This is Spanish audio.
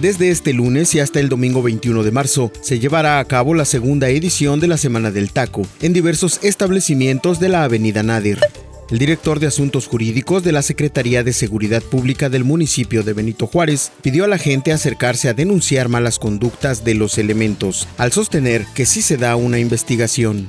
Desde este lunes y hasta el domingo 21 de marzo se llevará a cabo la segunda edición de la Semana del Taco en diversos establecimientos de la Avenida Nadir. El director de Asuntos Jurídicos de la Secretaría de Seguridad Pública del municipio de Benito Juárez pidió a la gente acercarse a denunciar malas conductas de los elementos, al sostener que sí se da una investigación.